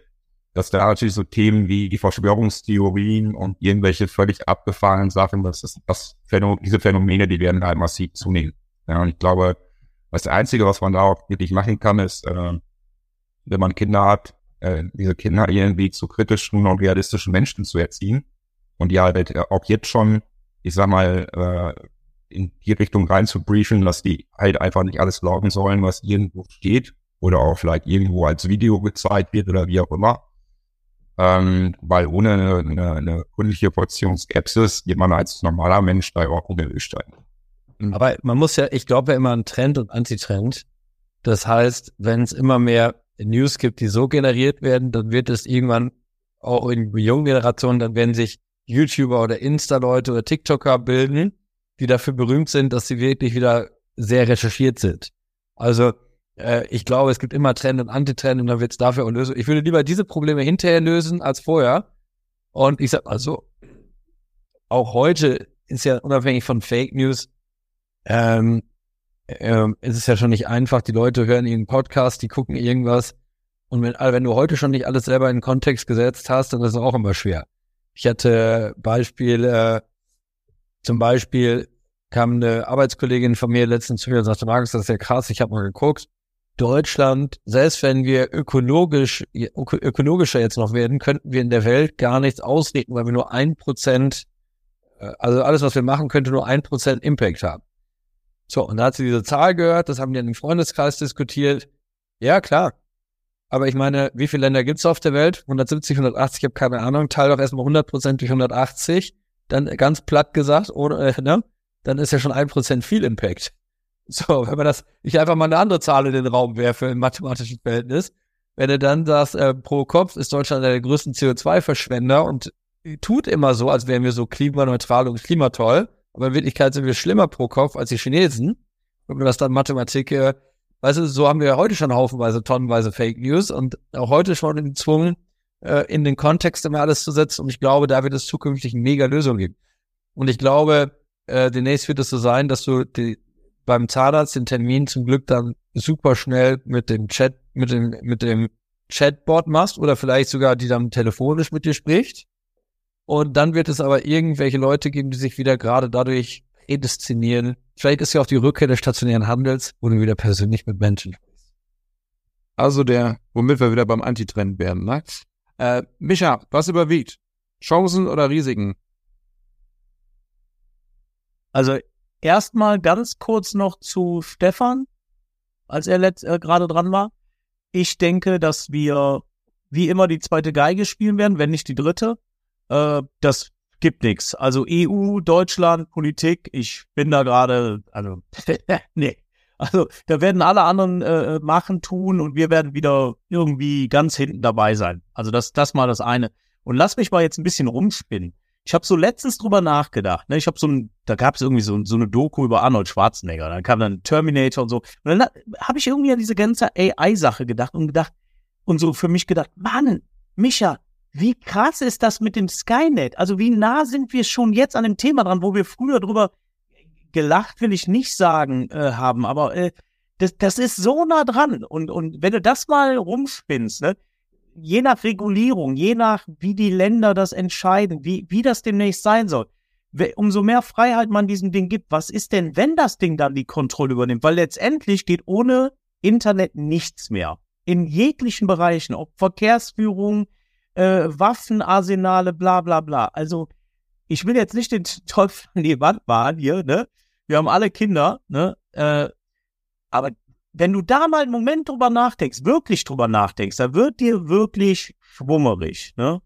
dass da natürlich so Themen wie die Verschwörungstheorien und irgendwelche völlig abgefahrenen Sachen, das ist das Phänomen, diese Phänomene, die werden halt massiv zunehmen. Ja, und ich glaube, das Einzige, was man da auch wirklich machen kann, ist, äh, wenn man Kinder hat, äh, diese Kinder irgendwie zu kritischen und realistischen Menschen zu erziehen und die halt äh, auch jetzt schon, ich sag mal, äh, in die Richtung rein zu briefen, dass die halt einfach nicht alles glauben sollen, was irgendwo steht oder auch vielleicht irgendwo als Video gezeigt wird oder wie auch immer, ähm, weil ohne eine, eine, eine gründliche Portion Skepsis geht man als normaler Mensch da überhaupt nicht durchsteigen. Aber man muss ja, ich glaube ja immer an Trend und Antitrend. Das heißt, wenn es immer mehr News gibt, die so generiert werden, dann wird es irgendwann auch in jungen Generationen, dann werden sich YouTuber oder Insta-Leute oder TikToker bilden, die dafür berühmt sind, dass sie wirklich wieder sehr recherchiert sind. Also äh, ich glaube, es gibt immer Trend und Antitrend und dann wird es dafür auch lösen. Ich würde lieber diese Probleme hinterher lösen als vorher. Und ich sag mal so, auch heute ist ja unabhängig von Fake News, ähm, ähm, ist es ja schon nicht einfach. Die Leute hören ihren Podcast, die gucken irgendwas. Und wenn, wenn du heute schon nicht alles selber in den Kontext gesetzt hast, dann ist es auch immer schwer. Ich hatte Beispiel, äh, zum Beispiel kam eine Arbeitskollegin von mir letztens zu mir und sagte, Markus, das ist ja krass, ich habe mal geguckt. Deutschland, selbst wenn wir ökologisch, ökologischer jetzt noch werden, könnten wir in der Welt gar nichts ausrichten, weil wir nur ein Prozent, äh, also alles, was wir machen, könnte nur ein Prozent Impact haben. So, und da hat sie diese Zahl gehört, das haben die in dem Freundeskreis diskutiert. Ja, klar. Aber ich meine, wie viele Länder gibt's auf der Welt? 170, 180, ich habe keine Ahnung. Teil doch erstmal 100 Prozent durch 180. Dann ganz platt gesagt, ohne, äh, ne? Dann ist ja schon ein Prozent viel Impact. So, wenn man das, ich einfach mal eine andere Zahl in den Raum werfe im mathematischen Verhältnis. Wenn du dann sagst, äh, pro Kopf ist Deutschland der größten CO2-Verschwender und tut immer so, als wären wir so klimaneutral und klimatoll aber in Wirklichkeit sind wir schlimmer pro Kopf als die Chinesen. Wenn man das dann Mathematik, äh, weißt du, so haben wir heute schon haufenweise, tonnenweise Fake News und auch heute schon gezwungen, äh, in den Kontext immer alles zu setzen. Und ich glaube, da wird es zukünftig eine mega Lösung geben. Und ich glaube, äh, demnächst wird es so sein, dass du die, beim Zahnarzt den Termin zum Glück dann super schnell mit dem Chat, mit dem, mit dem Chatbot machst oder vielleicht sogar die dann telefonisch mit dir spricht. Und dann wird es aber irgendwelche Leute geben, die sich wieder gerade dadurch prädestinieren. Vielleicht ist ja auch die Rückkehr des stationären Handels, wo du wieder persönlich mit Menschen sprichst. Also der, womit wir wieder beim Antitrend werden, ne? Äh, Micha, was überwiegt? Chancen oder Risiken? Also erstmal ganz kurz noch zu Stefan, als er letzt, äh, gerade dran war. Ich denke, dass wir wie immer die zweite Geige spielen werden, wenn nicht die dritte äh, das gibt nichts. Also EU, Deutschland, Politik, ich bin da gerade, also nee. Also da werden alle anderen äh, machen, tun und wir werden wieder irgendwie ganz hinten dabei sein. Also das, das mal das eine. Und lass mich mal jetzt ein bisschen rumspinnen. Ich habe so letztens drüber nachgedacht. Ne? Ich habe so ein, da gab es irgendwie so, so eine Doku über Arnold Schwarzenegger. Dann kam dann Terminator und so. Und dann habe ich irgendwie an diese ganze AI-Sache gedacht und gedacht und so für mich gedacht, Mann, Micha, wie krass ist das mit dem Skynet? Also wie nah sind wir schon jetzt an dem Thema dran, wo wir früher drüber gelacht, will ich nicht sagen äh, haben, aber äh, das, das ist so nah dran. Und, und wenn du das mal rumspinnst, ne, je nach Regulierung, je nach wie die Länder das entscheiden, wie, wie das demnächst sein soll, umso mehr Freiheit man diesem Ding gibt, was ist denn, wenn das Ding dann die Kontrolle übernimmt? Weil letztendlich geht ohne Internet nichts mehr. In jeglichen Bereichen, ob Verkehrsführung, äh, Waffenarsenale, bla bla bla. Also ich will jetzt nicht den Teufel an die Wand malen hier, ne? Wir haben alle Kinder, ne? Äh, aber wenn du da mal einen Moment drüber nachdenkst, wirklich drüber nachdenkst, da wird dir wirklich schwummerig, ne?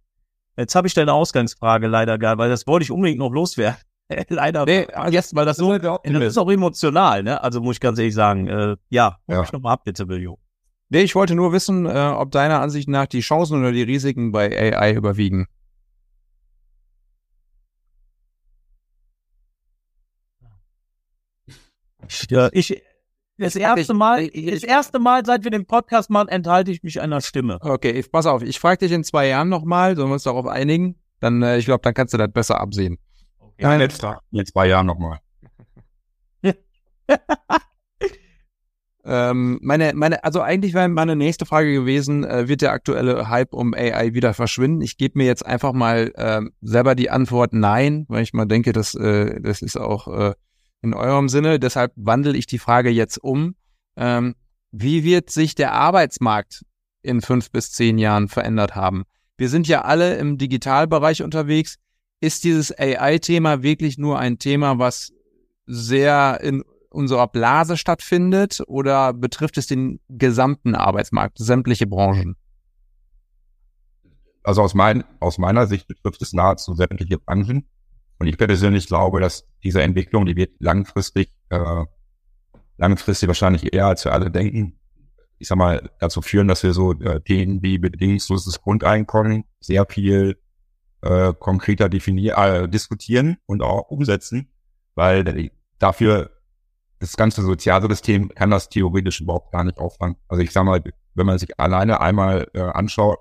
Jetzt habe ich deine Ausgangsfrage leider gar, weil das wollte ich unbedingt noch loswerden. leider. Nee, jetzt, weil das so, das ist auch emotional, ne? Also muss ich ganz ehrlich sagen, äh, ja, ja. mich nochmal ab, bitte, Biljo. Nee, ich wollte nur wissen, äh, ob deiner Ansicht nach die Chancen oder die Risiken bei AI überwiegen. Ja, ich, das erste Mal, das erste Mal, seit wir den Podcast machen, enthalte ich mich einer Stimme. Okay, ich, pass auf, ich frage dich in zwei Jahren nochmal, sollen wir uns darauf einigen? Dann, äh, ich glaube, dann kannst du das besser absehen. Okay. Ja, jetzt, in zwei Jahren nochmal. Ähm, meine, meine, also eigentlich wäre meine nächste Frage gewesen, äh, wird der aktuelle Hype um AI wieder verschwinden? Ich gebe mir jetzt einfach mal äh, selber die Antwort nein, weil ich mal denke, dass, äh, das ist auch äh, in eurem Sinne. Deshalb wandle ich die Frage jetzt um. Ähm, wie wird sich der Arbeitsmarkt in fünf bis zehn Jahren verändert haben? Wir sind ja alle im Digitalbereich unterwegs. Ist dieses AI-Thema wirklich nur ein Thema, was sehr in unserer Blase stattfindet oder betrifft es den gesamten Arbeitsmarkt, sämtliche Branchen? Also aus, mein, aus meiner Sicht betrifft es nahezu sämtliche Branchen. Und ich persönlich glaube, dass diese Entwicklung, die wird langfristig, äh, langfristig wahrscheinlich eher als wir alle denken, ich sag mal, dazu führen, dass wir so äh, Themen wie bedingungsloses Grundeinkommen sehr viel äh, konkreter definieren, äh, diskutieren und auch umsetzen, weil dafür das ganze Sozialsystem kann das theoretisch überhaupt gar nicht auffangen. Also ich sag mal, wenn man sich alleine einmal äh, anschaut,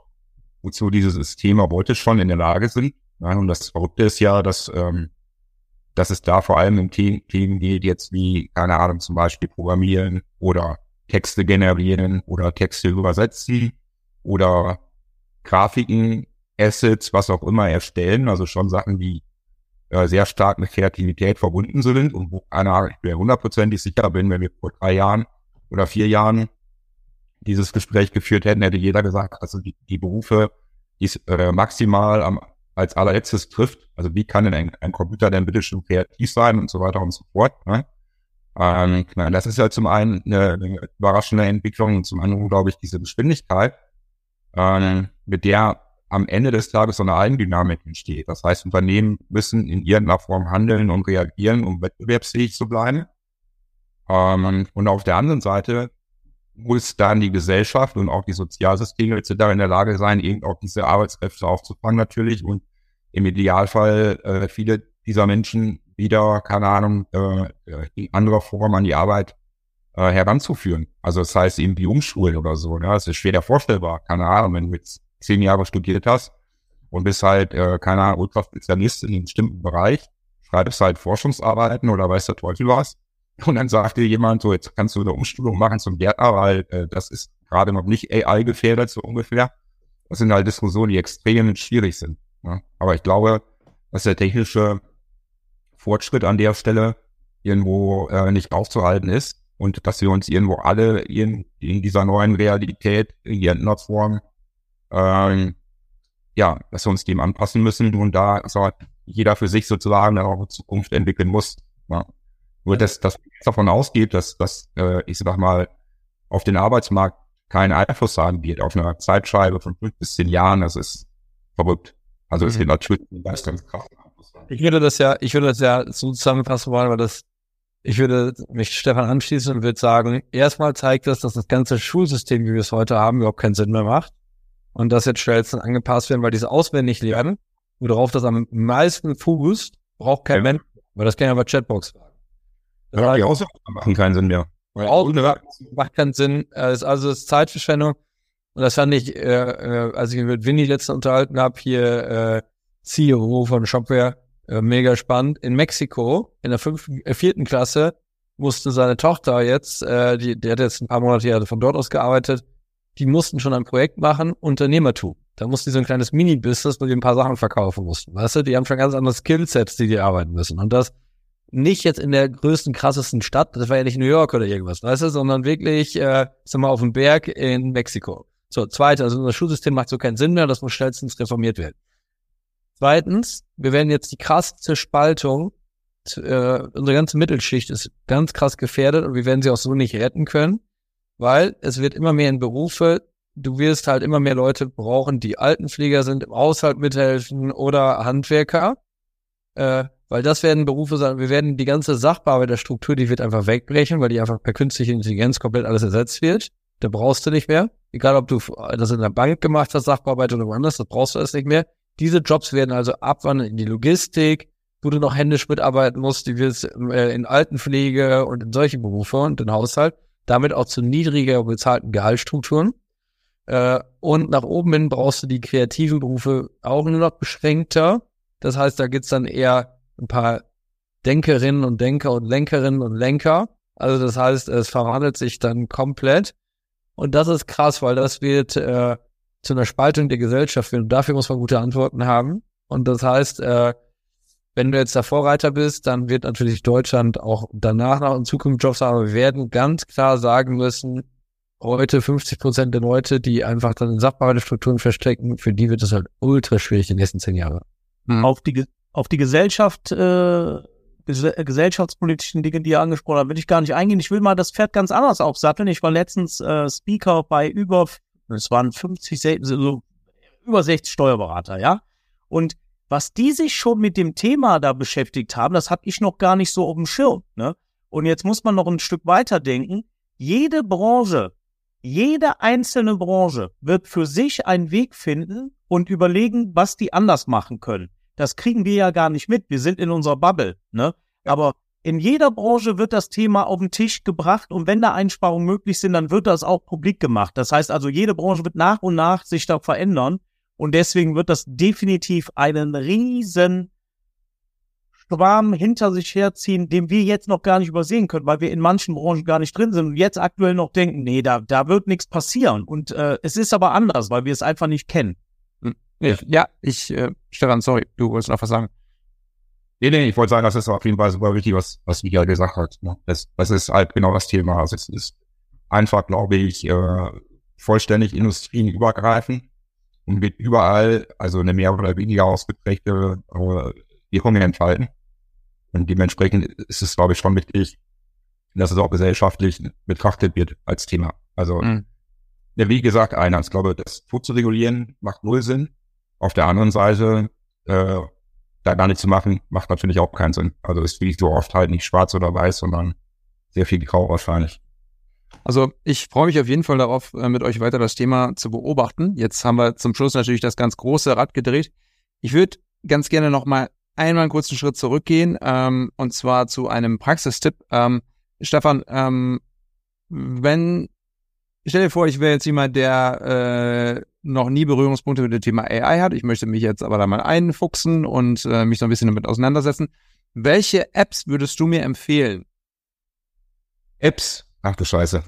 wozu diese Systeme heute schon in der Lage sind, ja, und das Verrückte ist ja, dass, ähm, dass es da vor allem um Themen, Themen geht, jetzt wie, keine Ahnung, zum Beispiel Programmieren oder Texte generieren oder Texte übersetzen oder Grafiken, Assets, was auch immer erstellen, also schon Sachen, die äh, sehr stark mit Kreativität verbunden sind und wo einer, ich bin hundertprozentig sicher bin, wenn wir vor drei Jahren oder vier Jahren dieses Gespräch geführt hätten, hätte jeder gesagt, also die, die Berufe, die es äh, maximal am, als allerletztes trifft, also wie kann denn ein, ein Computer denn bitte schon kreativ sein und so weiter und so fort. Ne? Ähm, das ist ja zum einen eine, eine überraschende Entwicklung und zum anderen, glaube ich, diese Geschwindigkeit, ähm, mit der am Ende des Tages so eine Eigendynamik entsteht. Das heißt, Unternehmen müssen in irgendeiner Form handeln und reagieren, um wettbewerbsfähig zu bleiben. Ähm, und auf der anderen Seite muss dann die Gesellschaft und auch die Sozialsysteme etc. in der Lage sein, eben auch diese Arbeitskräfte aufzufangen natürlich und im Idealfall äh, viele dieser Menschen wieder, keine Ahnung, äh, in anderer Form an die Arbeit äh, heranzuführen. Also das heißt eben die Umschulen oder so. Ne? Das ist schwer vorstellbar. Keine Ahnung, wenn du jetzt zehn Jahre studiert hast und bist halt, äh, keine Ahnung, Ultraspezialist in einem bestimmten Bereich, schreibst halt Forschungsarbeiten oder weiß der Teufel was. Und dann sagt dir jemand, so jetzt kannst du eine Umschulung machen zum Gärtner, weil äh, das ist gerade noch nicht AI gefährdet, so ungefähr. Das sind halt Diskussionen, die extrem schwierig sind. Ne? Aber ich glaube, dass der technische Fortschritt an der Stelle irgendwo äh, nicht aufzuhalten ist und dass wir uns irgendwo alle in, in dieser neuen Realität in irgendeiner Form ähm, ja, dass wir uns dem anpassen müssen und da so jeder für sich sozusagen dann auch Zukunft entwickeln muss. Ja. Nur dass das davon ausgeht, dass das, äh, ich sag mal, auf den Arbeitsmarkt keinen Einfluss haben wird, auf einer Zeitscheibe von fünf bis zehn Jahren, das ist verrückt. Also es mhm. wird natürlich krasser Ich würde das ja, ich würde das ja so zusammenfassen wollen, weil das, ich würde mich Stefan anschließen und würde sagen, erstmal zeigt das, dass das ganze Schulsystem, wie wir es heute haben, überhaupt keinen Sinn mehr macht und das jetzt schnellstens angepasst werden, weil diese auswendig lernen, worauf das am meisten fußt, braucht kein ja. Mensch, weil das kann ja bei Chatbox fragen. Das ja, die Hausaufgaben machen keinen Sinn mehr. Hausaufgaben macht keinen Sinn, äh, ist also ist Zeitverschwendung. Und das fand ich, äh, äh, als ich mit Winnie letztens unterhalten habe, hier äh, CEO von Shopware, äh, mega spannend. In Mexiko, in der fünften, äh, vierten Klasse, musste seine Tochter jetzt, äh, die, die hat jetzt ein paar Monate hier von dort aus gearbeitet, die mussten schon ein Projekt machen, Unternehmertum. Da mussten die so ein kleines Mini-Business, wo die ein paar Sachen verkaufen mussten. Weißt du, die haben schon ganz andere Skillsets, die die arbeiten müssen. Und das nicht jetzt in der größten, krassesten Stadt, das war ja nicht New York oder irgendwas, weißt du, sondern wirklich, äh, sag mal, auf dem Berg in Mexiko. So, zweitens, also unser Schulsystem macht so keinen Sinn mehr, das muss schnellstens reformiert werden. Zweitens, wir werden jetzt die krasseste Spaltung, äh, unsere ganze Mittelschicht ist ganz krass gefährdet und wir werden sie auch so nicht retten können weil es wird immer mehr in Berufe, du wirst halt immer mehr Leute brauchen, die Altenpfleger sind, im Haushalt mithelfen oder Handwerker, äh, weil das werden Berufe sein, wir werden die ganze Sachbearbeiterstruktur, die wird einfach wegbrechen, weil die einfach per künstlicher Intelligenz komplett alles ersetzt wird. Da brauchst du nicht mehr. Egal, ob du das in der Bank gemacht hast, Sachbearbeiter oder woanders, das brauchst du alles nicht mehr. Diese Jobs werden also abwandern in die Logistik, wo du noch händisch mitarbeiten musst, die wirst äh, in Altenpflege und in solche Berufe und in Haushalt damit auch zu niedriger bezahlten Gehaltsstrukturen. Äh, und nach oben hin brauchst du die kreativen Berufe auch nur noch beschränkter. Das heißt, da gibt's dann eher ein paar Denkerinnen und Denker und Lenkerinnen und Lenker. Also das heißt, es verwandelt sich dann komplett. Und das ist krass, weil das wird äh, zu einer Spaltung der Gesellschaft führen. Und dafür muss man gute Antworten haben. Und das heißt, äh, wenn du jetzt der Vorreiter bist, dann wird natürlich Deutschland auch danach noch in Zukunft Jobs haben. Wir werden ganz klar sagen müssen, heute 50 Prozent der Leute, die einfach dann in Sachbearbeiterstrukturen verstecken, für die wird es halt ultra schwierig die nächsten zehn Jahre. Mhm. Auf die, auf die Gesellschaft, äh, ges gesellschaftspolitischen Dinge, die ihr angesprochen habt, will ich gar nicht eingehen. Ich will mal das Pferd ganz anders aufsatteln. Ich war letztens äh, Speaker bei über, es waren 50, so über 60 Steuerberater, ja. Und was die sich schon mit dem Thema da beschäftigt haben, das habe ich noch gar nicht so auf dem Schirm. Ne? Und jetzt muss man noch ein Stück weiter denken. Jede Branche, jede einzelne Branche wird für sich einen Weg finden und überlegen, was die anders machen können. Das kriegen wir ja gar nicht mit. Wir sind in unserer Bubble. Ne? Aber in jeder Branche wird das Thema auf den Tisch gebracht und wenn da Einsparungen möglich sind, dann wird das auch publik gemacht. Das heißt also, jede Branche wird nach und nach sich da verändern und deswegen wird das definitiv einen riesen Schwarm hinter sich herziehen, den wir jetzt noch gar nicht übersehen können, weil wir in manchen Branchen gar nicht drin sind und jetzt aktuell noch denken, nee, da, da wird nichts passieren. Und äh, es ist aber anders, weil wir es einfach nicht kennen. Hm. Ja, ich, äh, Stefan, sorry, du wolltest noch was sagen. Nee, nee, ich wollte sagen, das ist auf jeden Fall super wichtig, was, was Michael gesagt hat. Ne? Das, das ist halt genau das Thema. Also es ist einfach, glaube ich, äh, vollständig industrienübergreifend und wird überall also eine mehr oder weniger ausgeprägte äh, Wirkung entfalten. Und dementsprechend ist es, glaube ich, schon wichtig, dass es auch gesellschaftlich betrachtet wird als Thema. Also, mhm. ja, wie gesagt, einer, ich glaube, das Tod zu regulieren macht null Sinn. Auf der anderen Seite, äh, da gar nichts zu machen, macht natürlich auch keinen Sinn. Also ist wie so oft halt nicht schwarz oder weiß, sondern sehr viel grau wahrscheinlich. Also ich freue mich auf jeden Fall darauf, äh, mit euch weiter das Thema zu beobachten. Jetzt haben wir zum Schluss natürlich das ganz große Rad gedreht. Ich würde ganz gerne noch mal einmal einen kurzen Schritt zurückgehen ähm, und zwar zu einem Praxistipp. Ähm, Stefan, ähm, wenn stell dir vor, ich wäre jetzt jemand, der äh, noch nie Berührungspunkte mit dem Thema AI hat. Ich möchte mich jetzt aber da mal einfuchsen und äh, mich so ein bisschen damit auseinandersetzen. Welche Apps würdest du mir empfehlen? Apps, Ach du Scheiße.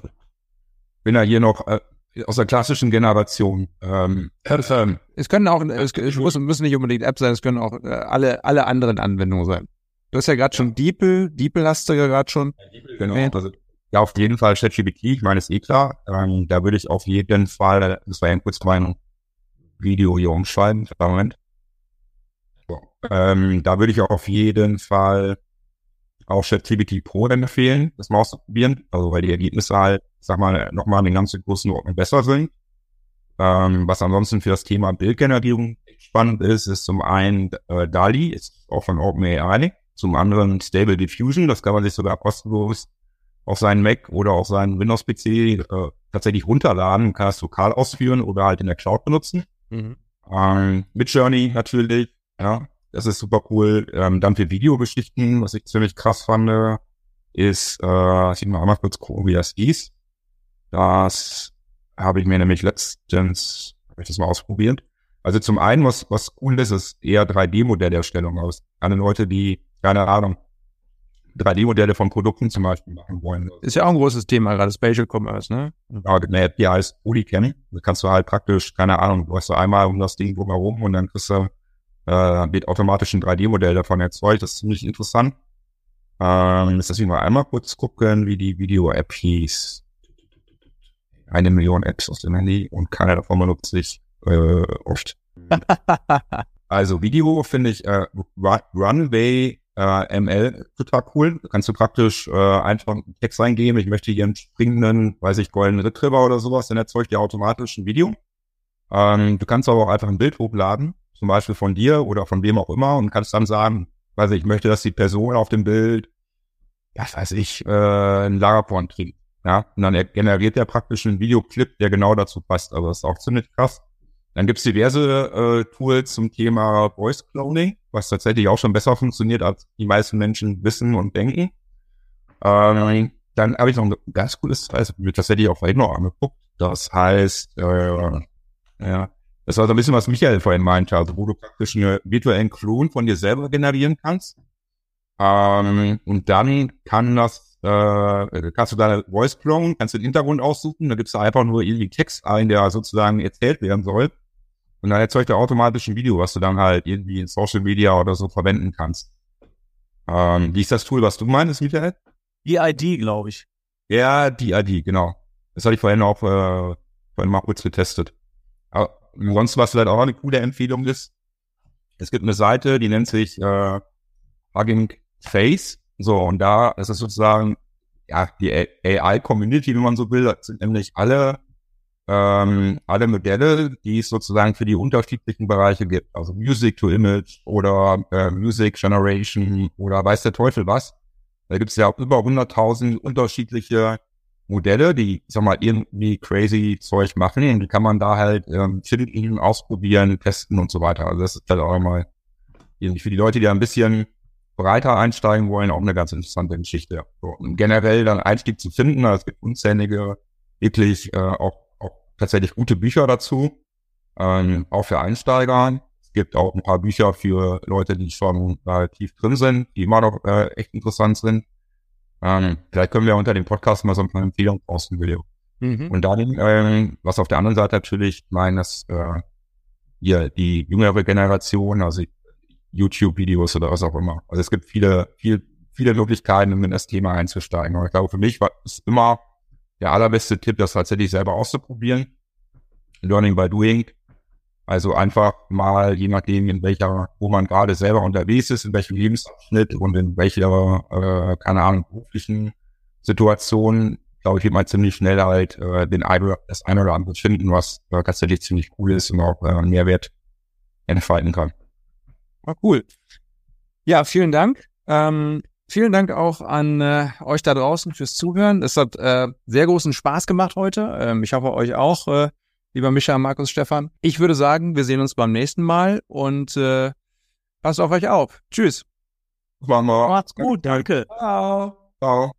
Bin ja hier noch äh, aus der klassischen Generation. Ähm, ähm, es können auch, es, es muss, müssen nicht unbedingt Apps sein, es können auch äh, alle, alle anderen Anwendungen sein. Du hast ja gerade schon DeepL, DeepL hast du ja gerade schon. Genau, also, ja, auf jeden Fall ChatGPT, ich meine, ist eh klar. Ähm, da würde ich auf jeden Fall, das war ja kurz mein Video hier umschreiben, Moment. So. Ähm, da würde ich auch auf jeden Fall auch ChatGPT Pro empfehlen, das mal auszuprobieren. Also weil die Ergebnisse halt, sag mal, nochmal in den ganzen Größenordnung besser sind. Ähm, was ansonsten für das Thema Bildgenerierung spannend ist, ist zum einen äh, DALI, ist auch von OpenAI, zum anderen Stable Diffusion, das kann man sich sogar kostenlos auf seinen Mac oder auf seinen Windows-PC äh, tatsächlich runterladen, kann es lokal ausführen oder halt in der Cloud benutzen. Mhm. Ähm, mit Journey natürlich, ja, das ist super cool. Ähm, dann für Videogeschichten, was ich ziemlich krass fand, ist, äh, ich mal einmal kurz gucken, wie das hieß. Das habe ich mir nämlich letztens, habe ich das mal ausprobiert. Also zum einen, was, was cool ist, ist eher 3D-Modellerstellung aus. Alle Leute, die, keine Ahnung, 3D-Modelle von Produkten zum Beispiel machen wollen. Ist ja auch ein großes Thema, gerade Spatial Commerce, ne? Ja, eine die heißt Polycam. Da kannst du halt praktisch, keine Ahnung, du hast so einmal um das Ding drumherum und dann kriegst du äh, wird automatisch ein 3D-Modell davon erzeugt. Das ist ziemlich interessant. Ähm, jetzt lass mich mal einmal kurz gucken, wie die Video-App hieß. Eine Million Apps aus dem Handy und keiner davon benutzt sich äh, oft. also Video finde ich äh, Runway äh, ML total cool. Da kannst du praktisch äh, einfach einen Text eingeben, ich möchte hier einen springenden, weiß ich, goldenen Retriever oder sowas, dann erzeugt dir automatisch ein Video. Ähm, du kannst aber auch einfach ein Bild hochladen zum Beispiel von dir oder von wem auch immer und kannst dann sagen, weiß ich, ich möchte, dass die Person auf dem Bild, ja, weiß ich, äh, ein Lagerporn trinkt. Ja, und dann generiert er praktisch einen Videoclip, der genau dazu passt. Also das ist auch ziemlich krass. Dann gibt's diverse äh, Tools zum Thema Voice Cloning, was tatsächlich auch schon besser funktioniert, als die meisten Menschen wissen und denken. Ähm, dann habe ich noch ein ganz cooles, also mir tatsächlich auch vorhin noch angeguckt. Das heißt, äh, ja, das war so ein bisschen, was Michael vorhin meinte, also wo du praktisch einen virtuellen Klon von dir selber generieren kannst. Ähm, und dann kann das äh, kannst du deine Voice clonen, kannst den Hintergrund aussuchen, dann gibst du einfach nur irgendwie Text ein, der sozusagen erzählt werden soll. Und dann erzeugt er automatisch ein Video, was du dann halt irgendwie in Social Media oder so verwenden kannst. Ähm, wie ist das Tool, was du meinst, Michael? Die ID, glaube ich. Ja, die ID, genau. Das hatte ich vorhin auch äh, vorhin mal kurz getestet. Aber ansonsten, was vielleicht auch eine coole Empfehlung ist, es gibt eine Seite, die nennt sich äh, Hugging Face. So, und da ist es sozusagen ja die AI-Community, wenn man so will, sind nämlich alle ähm, alle Modelle, die es sozusagen für die unterschiedlichen Bereiche gibt, also Music to Image oder äh, Music Generation oder weiß der Teufel was. Da gibt es ja über 100.000 unterschiedliche Modelle, die, ich sag mal, irgendwie crazy Zeug machen und die kann man da halt ähm, finden, ausprobieren, testen und so weiter. Also das ist halt auch mal für die Leute, die ein bisschen breiter einsteigen wollen, auch eine ganz interessante Geschichte. So, und generell dann Einstieg zu finden, also es gibt unzählige, wirklich äh, auch tatsächlich gute Bücher dazu, ähm, auch für Einsteiger. Es gibt auch ein paar Bücher für Leute, die schon tief drin sind, die immer noch äh, echt interessant sind. Ähm, vielleicht können wir unter dem Podcast mal so ein paar Empfehlungen posten, Video. Mhm. Und dann, ähm, was auf der anderen Seite natürlich meines, äh, hier, die jüngere Generation, also YouTube-Videos oder was auch immer. Also es gibt viele, viel, viele Möglichkeiten, um in das Thema einzusteigen. Aber ich glaube, für mich war es immer der allerbeste Tipp, das tatsächlich selber auszuprobieren. Learning by doing. Also einfach mal, je nachdem, in welcher, wo man gerade selber unterwegs ist, in welchem Lebensabschnitt und in welcher, äh, keine Ahnung, beruflichen Situation, glaube ich, wird man ziemlich schnell halt äh, den ein das eine oder andere finden, was äh, tatsächlich ziemlich cool ist und auch äh, Mehrwert entfalten kann. War cool. Ja, vielen Dank. Ähm, Vielen Dank auch an äh, euch da draußen fürs Zuhören. Es hat äh, sehr großen Spaß gemacht heute. Ähm, ich hoffe euch auch, äh, lieber Micha, Markus, Stefan. Ich würde sagen, wir sehen uns beim nächsten Mal und äh, passt auf euch auf. Tschüss. Macht's gut, danke. Ciao. Ciao.